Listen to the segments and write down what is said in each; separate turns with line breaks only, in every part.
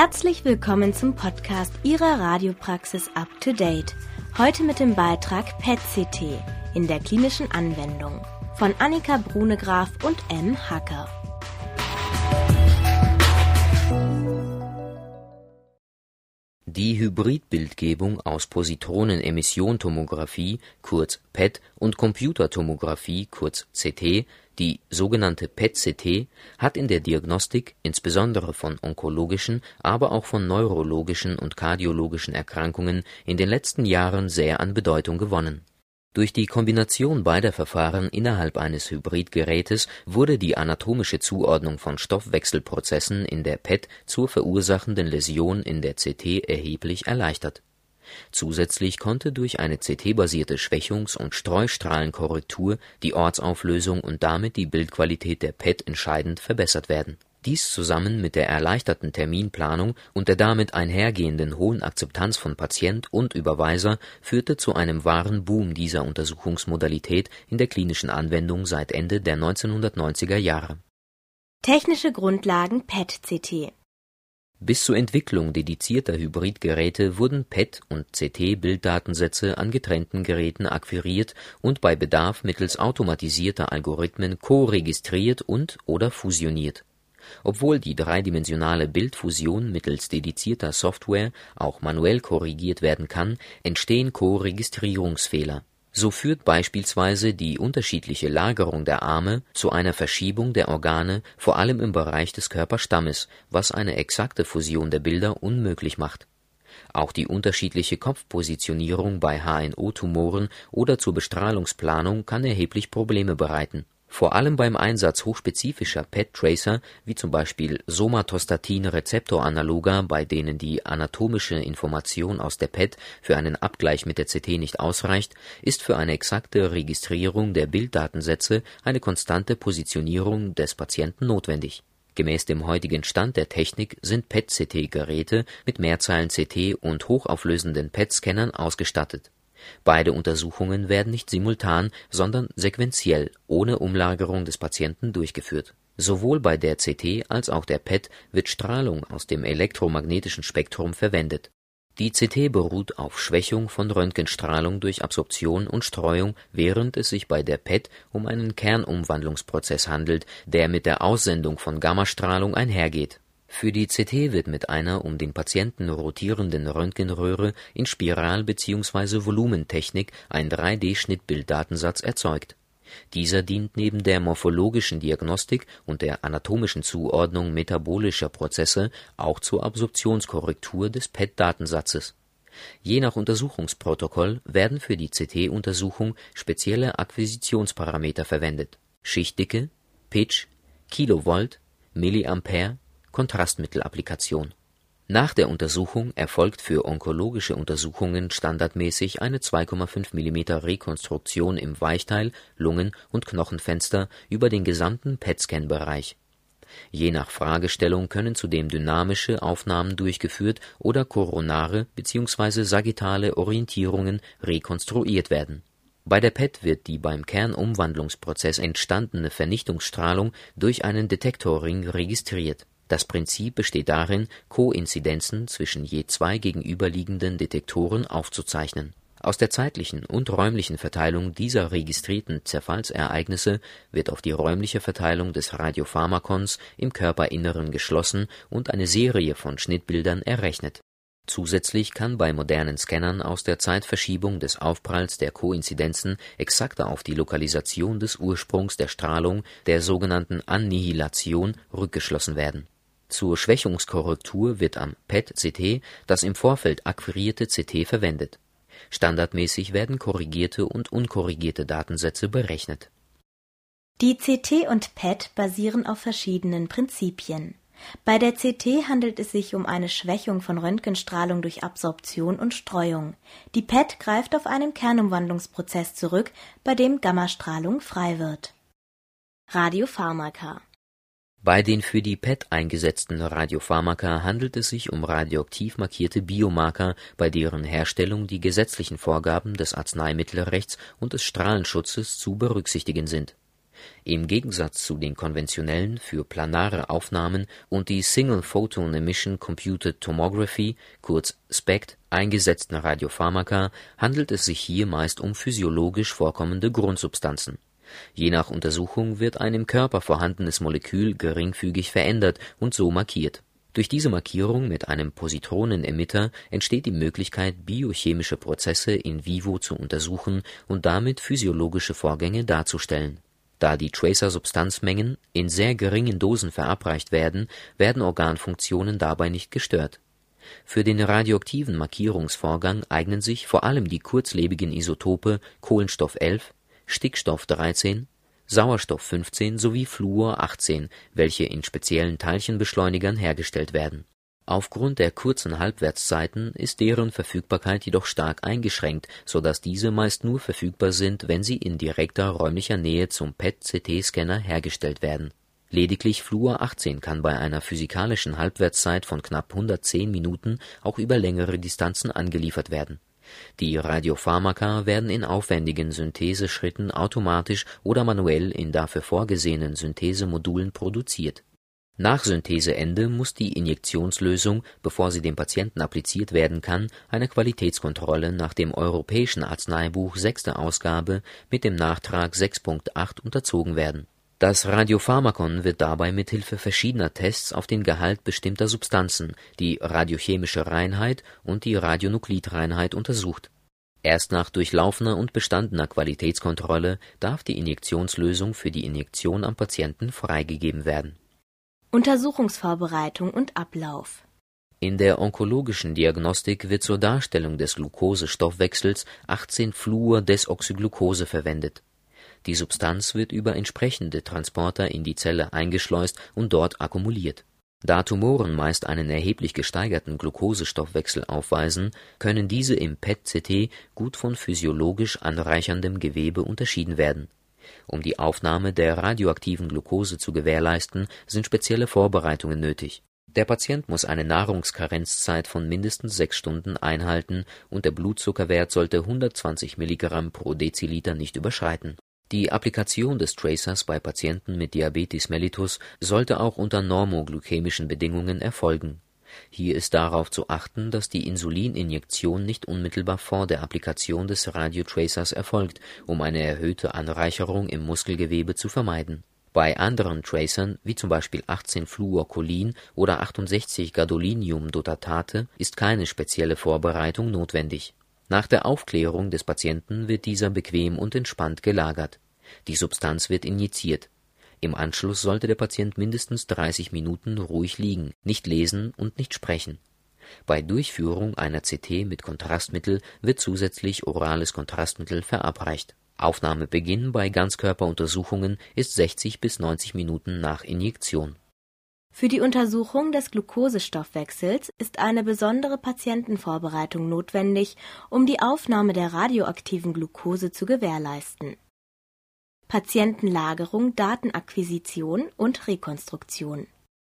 Herzlich willkommen zum Podcast Ihrer Radiopraxis Up to Date. Heute mit dem Beitrag PET-CT in der klinischen Anwendung von Annika Brunegraf und M. Hacker.
Die Hybridbildgebung aus Positronenemissiontomographie kurz PET und Computertomographie kurz CT, die sogenannte PET-CT, hat in der Diagnostik insbesondere von onkologischen, aber auch von neurologischen und kardiologischen Erkrankungen in den letzten Jahren sehr an Bedeutung gewonnen durch die Kombination beider Verfahren innerhalb eines Hybridgerätes wurde die anatomische Zuordnung von Stoffwechselprozessen in der PET zur verursachenden Läsion in der CT erheblich erleichtert. Zusätzlich konnte durch eine CT-basierte Schwächungs und Streustrahlenkorrektur die Ortsauflösung und damit die Bildqualität der PET entscheidend verbessert werden dies zusammen mit der erleichterten Terminplanung und der damit einhergehenden hohen Akzeptanz von Patient und Überweiser führte zu einem wahren Boom dieser Untersuchungsmodalität in der klinischen Anwendung seit Ende der 1990er Jahre.
Technische Grundlagen PET-CT
Bis zur Entwicklung dedizierter Hybridgeräte wurden PET und CT-Bilddatensätze an getrennten Geräten akquiriert und bei Bedarf mittels automatisierter Algorithmen koregistriert und/oder fusioniert obwohl die dreidimensionale Bildfusion mittels dedizierter Software auch manuell korrigiert werden kann, entstehen Koregistrierungsfehler. So führt beispielsweise die unterschiedliche Lagerung der Arme zu einer Verschiebung der Organe vor allem im Bereich des Körperstammes, was eine exakte Fusion der Bilder unmöglich macht. Auch die unterschiedliche Kopfpositionierung bei HNO-Tumoren oder zur Bestrahlungsplanung kann erheblich Probleme bereiten vor allem beim Einsatz hochspezifischer PET-Tracer wie zum Beispiel Somatostatin-Rezeptoranaloga, bei denen die anatomische Information aus der PET für einen Abgleich mit der CT nicht ausreicht, ist für eine exakte Registrierung der Bilddatensätze eine konstante Positionierung des Patienten notwendig. Gemäß dem heutigen Stand der Technik sind PET-CT-Geräte mit Mehrzeilen-CT und hochauflösenden PET-Scannern ausgestattet Beide Untersuchungen werden nicht simultan, sondern sequenziell ohne Umlagerung des Patienten durchgeführt. Sowohl bei der CT als auch der PET wird Strahlung aus dem elektromagnetischen Spektrum verwendet. Die CT beruht auf Schwächung von Röntgenstrahlung durch Absorption und Streuung, während es sich bei der PET um einen Kernumwandlungsprozess handelt, der mit der Aussendung von Gammastrahlung einhergeht für die CT wird mit einer um den Patienten rotierenden Röntgenröhre in Spiral bzw. Volumentechnik ein 3D-Schnittbilddatensatz erzeugt. Dieser dient neben der morphologischen Diagnostik und der anatomischen Zuordnung metabolischer Prozesse auch zur Absorptionskorrektur des PET-Datensatzes. Je nach Untersuchungsprotokoll werden für die CT-Untersuchung spezielle Akquisitionsparameter verwendet (Schichtdicke, Pitch, Kilovolt, Milliampere Kontrastmittelapplikation. Nach der Untersuchung erfolgt für onkologische Untersuchungen standardmäßig eine 2,5 mm Rekonstruktion im Weichteil Lungen und Knochenfenster über den gesamten PET-Scan-Bereich. Je nach Fragestellung können zudem dynamische Aufnahmen durchgeführt oder koronare bzw. sagittale Orientierungen rekonstruiert werden. Bei der PET wird die beim Kernumwandlungsprozess entstandene Vernichtungsstrahlung durch einen Detektorring registriert das Prinzip besteht darin, Koinzidenzen zwischen je zwei gegenüberliegenden Detektoren aufzuzeichnen. Aus der zeitlichen und räumlichen Verteilung dieser registrierten Zerfallsereignisse wird auf die räumliche Verteilung des Radiopharmakons im Körperinneren geschlossen und eine Serie von Schnittbildern errechnet. Zusätzlich kann bei modernen Scannern aus der Zeitverschiebung des Aufpralls der Koinzidenzen exakter auf die Lokalisation des Ursprungs der Strahlung, der sogenannten Annihilation, rückgeschlossen werden zur Schwächungskorrektur wird am PET-CT das im Vorfeld akquirierte CT verwendet. Standardmäßig werden korrigierte und unkorrigierte Datensätze berechnet.
Die CT und PET basieren auf verschiedenen Prinzipien. Bei der CT handelt es sich um eine Schwächung von Röntgenstrahlung durch Absorption und Streuung. Die PET greift auf einen Kernumwandlungsprozess zurück, bei dem Gammastrahlung frei wird. Radiopharmaka
bei den für die PET eingesetzten Radiopharmaka handelt es sich um radioaktiv markierte Biomarker, bei deren Herstellung die gesetzlichen Vorgaben des Arzneimittelrechts und des Strahlenschutzes zu berücksichtigen sind. Im Gegensatz zu den konventionellen, für planare Aufnahmen und die Single Photon Emission Computed Tomography (kurz SPECT) eingesetzten Radiopharmaka handelt es sich hier meist um physiologisch vorkommende Grundsubstanzen. Je nach Untersuchung wird ein im Körper vorhandenes Molekül geringfügig verändert und so markiert. Durch diese Markierung mit einem Positronenemitter entsteht die Möglichkeit, biochemische Prozesse in vivo zu untersuchen und damit physiologische Vorgänge darzustellen. Da die Tracer-Substanzmengen in sehr geringen Dosen verabreicht werden, werden Organfunktionen dabei nicht gestört. Für den radioaktiven Markierungsvorgang eignen sich vor allem die kurzlebigen Isotope Kohlenstoff 11 Stickstoff 13, Sauerstoff 15 sowie Fluor 18, welche in speziellen Teilchenbeschleunigern hergestellt werden. Aufgrund der kurzen Halbwertszeiten ist deren Verfügbarkeit jedoch stark eingeschränkt, so dass diese meist nur verfügbar sind, wenn sie in direkter räumlicher Nähe zum PET-CT-Scanner hergestellt werden. Lediglich Fluor 18 kann bei einer physikalischen Halbwertszeit von knapp 110 Minuten auch über längere Distanzen angeliefert werden die Radiopharmaka werden in aufwendigen Syntheseschritten automatisch oder manuell in dafür vorgesehenen Synthesemodulen produziert. Nach Syntheseende muss die Injektionslösung, bevor sie dem Patienten appliziert werden kann, einer Qualitätskontrolle nach dem Europäischen Arzneibuch sechste Ausgabe mit dem Nachtrag 6.8 unterzogen werden das Radiopharmakon wird dabei mithilfe verschiedener Tests auf den Gehalt bestimmter Substanzen, die radiochemische Reinheit und die Radionuklidreinheit untersucht. Erst nach durchlaufener und bestandener Qualitätskontrolle darf die Injektionslösung für die Injektion am Patienten freigegeben werden.
Untersuchungsvorbereitung und Ablauf
In der onkologischen Diagnostik wird zur Darstellung des Glukosestoffwechsels 18-Fluor-Desoxyglucose verwendet die Substanz wird über entsprechende Transporter in die Zelle eingeschleust und dort akkumuliert. Da Tumoren meist einen erheblich gesteigerten Glukosestoffwechsel aufweisen, können diese im PET-CT gut von physiologisch anreicherndem Gewebe unterschieden werden. Um die Aufnahme der radioaktiven Glukose zu gewährleisten, sind spezielle Vorbereitungen nötig. Der Patient muss eine Nahrungskarenzzeit von mindestens sechs Stunden einhalten und der Blutzuckerwert sollte 120 Milligramm pro Deziliter nicht überschreiten die Applikation des Tracers bei Patienten mit Diabetes mellitus sollte auch unter normoglykämischen Bedingungen erfolgen. Hier ist darauf zu achten, dass die Insulininjektion nicht unmittelbar vor der Applikation des Radiotracers erfolgt, um eine erhöhte Anreicherung im Muskelgewebe zu vermeiden. Bei anderen Tracern, wie zum Beispiel 18-Fluorcholin oder 68-Gadolinium-Dotatate, ist keine spezielle Vorbereitung notwendig nach der Aufklärung des Patienten wird dieser bequem und entspannt gelagert. Die Substanz wird injiziert. Im Anschluss sollte der Patient mindestens 30 Minuten ruhig liegen, nicht lesen und nicht sprechen. Bei Durchführung einer CT mit Kontrastmittel wird zusätzlich orales Kontrastmittel verabreicht. Aufnahmebeginn bei Ganzkörperuntersuchungen ist 60 bis 90 Minuten nach Injektion
für die Untersuchung des Glukosestoffwechsels ist eine besondere Patientenvorbereitung notwendig, um die Aufnahme der radioaktiven Glukose zu gewährleisten. Patientenlagerung, Datenakquisition und Rekonstruktion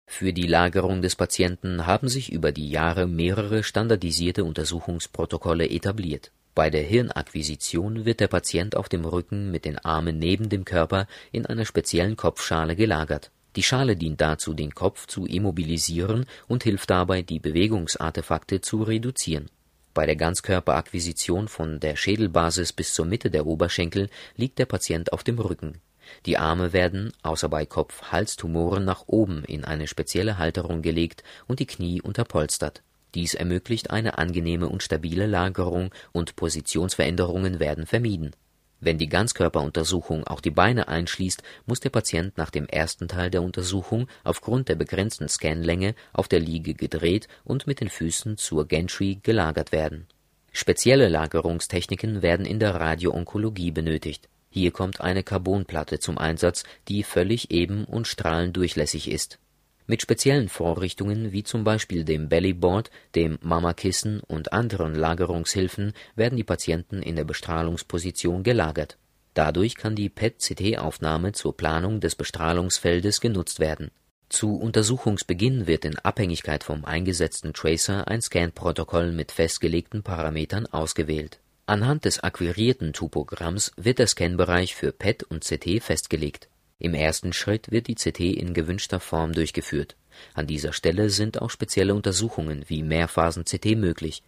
Für die Lagerung des Patienten haben sich über die Jahre mehrere standardisierte Untersuchungsprotokolle etabliert. Bei der Hirnakquisition wird der Patient auf dem Rücken mit den Armen neben dem Körper in einer speziellen Kopfschale gelagert die Schale dient dazu, den Kopf zu immobilisieren und hilft dabei, die Bewegungsartefakte zu reduzieren. Bei der Ganzkörperakquisition von der Schädelbasis bis zur Mitte der Oberschenkel liegt der Patient auf dem Rücken. Die Arme werden, außer bei Kopf-Hals-Tumoren, nach oben in eine spezielle Halterung gelegt und die Knie unterpolstert. Dies ermöglicht eine angenehme und stabile Lagerung und Positionsveränderungen werden vermieden wenn die Ganzkörperuntersuchung auch die Beine einschließt, muss der Patient nach dem ersten Teil der Untersuchung aufgrund der begrenzten Scanlänge auf der Liege gedreht und mit den Füßen zur Gantry gelagert werden. Spezielle Lagerungstechniken werden in der Radioonkologie benötigt. Hier kommt eine Carbonplatte zum Einsatz, die völlig eben und strahlendurchlässig ist mit speziellen Vorrichtungen wie zum Beispiel dem Bellyboard, dem Mamakissen und anderen Lagerungshilfen werden die Patienten in der Bestrahlungsposition gelagert. Dadurch kann die PET-CT-Aufnahme zur Planung des Bestrahlungsfeldes genutzt werden. Zu Untersuchungsbeginn wird in Abhängigkeit vom eingesetzten Tracer ein Scan-Protokoll mit festgelegten Parametern ausgewählt. Anhand des akquirierten Topogramms wird der Scanbereich für PET und CT festgelegt Im ersten Schritt wird die CT in gewünschter Form durchgeführt. An dieser Stelle sind auch spezielle Untersuchungen wie Mehrphasen-CT möglich.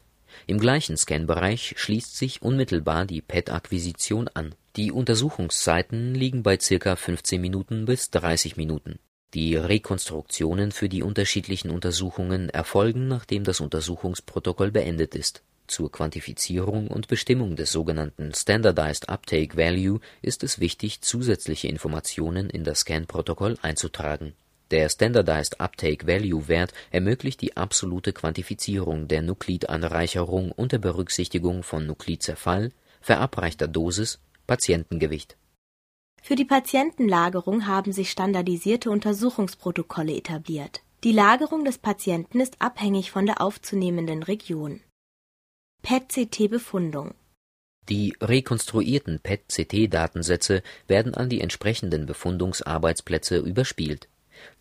Im gleichen Scanbereich schließt sich unmittelbar die PET-Akquisition an. Die Untersuchungszeiten liegen bei ca. 15 Minuten bis 30 Minuten. Die Rekonstruktionen für die unterschiedlichen Untersuchungen erfolgen, nachdem das Untersuchungsprotokoll beendet ist zur Quantifizierung und Bestimmung des sogenannten Standardized Uptake Value ist es wichtig, zusätzliche Informationen in das Scan-Protokoll einzutragen. Der Standardized Uptake Value Wert ermöglicht die absolute Quantifizierung der Nukleidanreicherung unter Berücksichtigung von Nukleidzerfall, verabreichter Dosis, Patientengewicht.
Für die Patientenlagerung haben sich standardisierte Untersuchungsprotokolle etabliert. Die Lagerung des Patienten ist abhängig von der aufzunehmenden Region PET-CT-Befundung
Die rekonstruierten PET-CT-Datensätze werden an die entsprechenden Befundungsarbeitsplätze überspielt.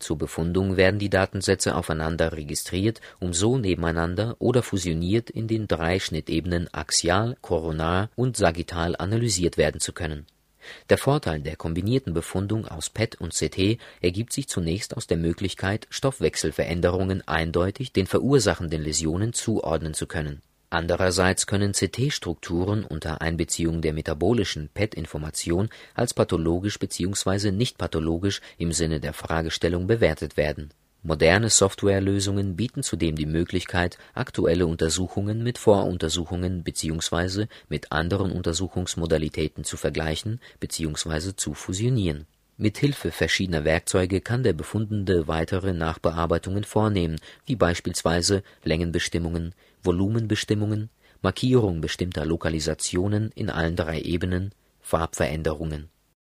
Zur Befundung werden die Datensätze aufeinander registriert, um so nebeneinander oder fusioniert in den drei Schnittebenen axial, koronar und sagittal analysiert werden zu können. Der Vorteil der kombinierten Befundung aus PET und CT ergibt sich zunächst aus der Möglichkeit, Stoffwechselveränderungen eindeutig den verursachenden Läsionen zuordnen zu können Andererseits können CT-Strukturen unter Einbeziehung der metabolischen PET-Information als pathologisch bzw. nicht pathologisch im Sinne der Fragestellung bewertet werden. Moderne Softwarelösungen bieten zudem die Möglichkeit, aktuelle Untersuchungen mit Voruntersuchungen bzw. mit anderen Untersuchungsmodalitäten zu vergleichen bzw. zu fusionieren. Mithilfe verschiedener Werkzeuge kann der Befundende weitere Nachbearbeitungen vornehmen, wie beispielsweise Längenbestimmungen Volumenbestimmungen, Markierung bestimmter Lokalisationen in allen drei Ebenen, Farbveränderungen.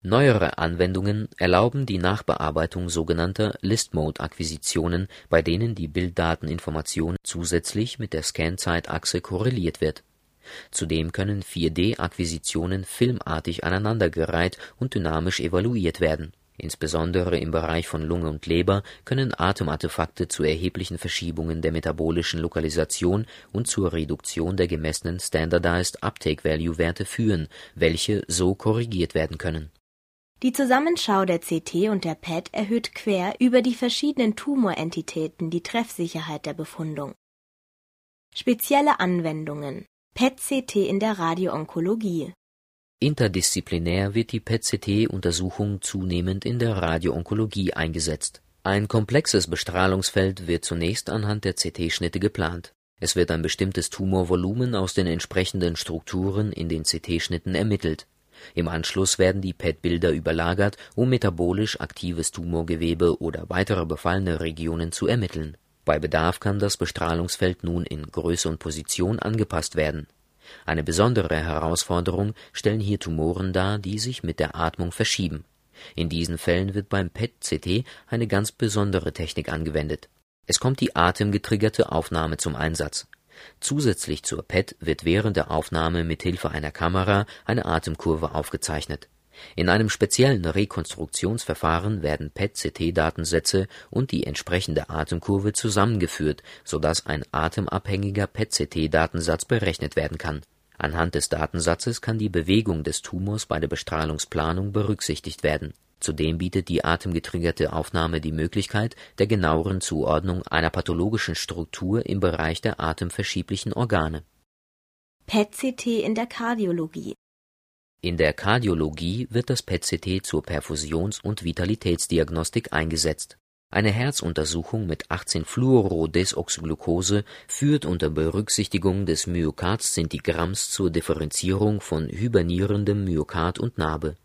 Neuere Anwendungen erlauben die Nachbearbeitung sogenannter List-Mode-Akquisitionen, bei denen die Bilddateninformation zusätzlich mit der Scanzeitachse korreliert wird. Zudem können 4D-Akquisitionen filmartig aneinandergereiht und dynamisch evaluiert werden Insbesondere im Bereich von Lunge und Leber können Atemartefakte zu erheblichen Verschiebungen der metabolischen Lokalisation und zur Reduktion der gemessenen Standardized Uptake Value Werte führen, welche so korrigiert werden können.
Die Zusammenschau der CT und der PET erhöht quer über die verschiedenen Tumorentitäten die Treffsicherheit der Befundung. Spezielle Anwendungen PET-CT in der Radioonkologie
Interdisziplinär wird die PET-CT-Untersuchung zunehmend in der Radioonkologie eingesetzt. Ein komplexes Bestrahlungsfeld wird zunächst anhand der CT-Schnitte geplant. Es wird ein bestimmtes Tumorvolumen aus den entsprechenden Strukturen in den CT-Schnitten ermittelt. Im Anschluss werden die PET-Bilder überlagert, um metabolisch aktives Tumorgewebe oder weitere befallene Regionen zu ermitteln. Bei Bedarf kann das Bestrahlungsfeld nun in Größe und Position angepasst werden eine besondere Herausforderung stellen hier Tumoren dar, die sich mit der Atmung verschieben. In diesen Fällen wird beim PET-CT eine ganz besondere Technik angewendet. Es kommt die atemgetriggerte Aufnahme zum Einsatz. Zusätzlich zur PET wird während der Aufnahme mit Hilfe einer Kamera eine Atemkurve aufgezeichnet. In einem speziellen Rekonstruktionsverfahren werden PET-CT-Datensätze und die entsprechende Atemkurve zusammengeführt, sodass ein atemabhängiger PET-CT-Datensatz berechnet werden kann. Anhand des Datensatzes kann die Bewegung des Tumors bei der Bestrahlungsplanung berücksichtigt werden. Zudem bietet die atemgetriggerte Aufnahme die Möglichkeit der genaueren Zuordnung einer pathologischen Struktur im Bereich der atemverschieblichen Organe.
PET-CT in der Kardiologie
in der Kardiologie wird das PET-CT zur Perfusions und Vitalitätsdiagnostik eingesetzt. Eine Herzuntersuchung mit 18-Fluorodesoxyglucose führt unter Berücksichtigung des Myokard-Szintigramms zur Differenzierung von hibernierendem Myokard und Narbe.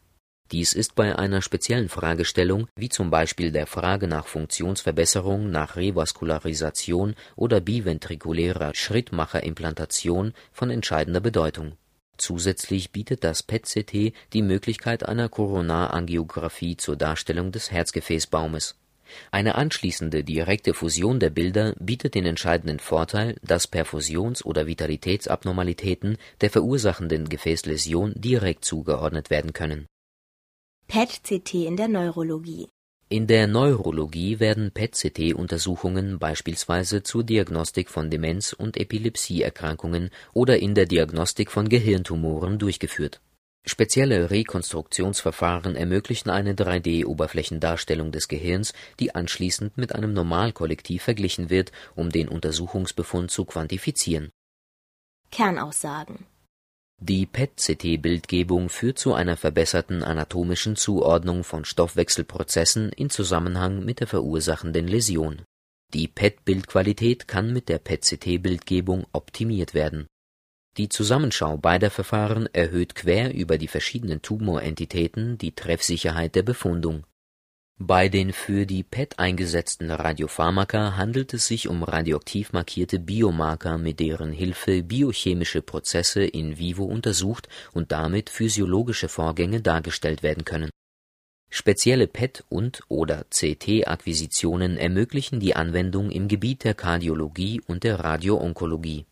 Dies ist bei einer speziellen Fragestellung, wie zum Beispiel der Frage nach Funktionsverbesserung nach Revaskularisation oder biventrikulärer Schrittmacherimplantation, von entscheidender Bedeutung Zusätzlich bietet das PET-CT die Möglichkeit einer Koronarangiographie zur Darstellung des Herzgefäßbaumes. Eine anschließende direkte Fusion der Bilder bietet den entscheidenden Vorteil, dass Perfusions oder Vitalitätsabnormalitäten der verursachenden Gefäßläsion direkt zugeordnet werden können.
PET-CT in der Neurologie
in der Neurologie werden PET-CT-Untersuchungen beispielsweise zur Diagnostik von Demenz und Epilepsieerkrankungen oder in der Diagnostik von Gehirntumoren durchgeführt. Spezielle Rekonstruktionsverfahren ermöglichen eine 3D-Oberflächendarstellung des Gehirns, die anschließend mit einem Normalkollektiv verglichen wird, um den Untersuchungsbefund zu quantifizieren.
Kernaussagen
Die PET-CT-Bildgebung führt zu einer verbesserten anatomischen Zuordnung von Stoffwechselprozessen in Zusammenhang mit der verursachenden Läsion. Die PET-Bildqualität kann mit der PET-CT-Bildgebung optimiert werden die Zusammenschau beider Verfahren erhöht quer über die verschiedenen Tumorentitäten die Treffsicherheit der Befundung. Bei den für die PET eingesetzten Radiopharmaka handelt es sich um radioaktiv markierte Biomarker, mit deren Hilfe biochemische Prozesse in vivo untersucht und damit physiologische Vorgänge dargestellt werden können. Spezielle PET und/oder CT-Akquisitionen ermöglichen die Anwendung im Gebiet der Kardiologie und der Radioonkologie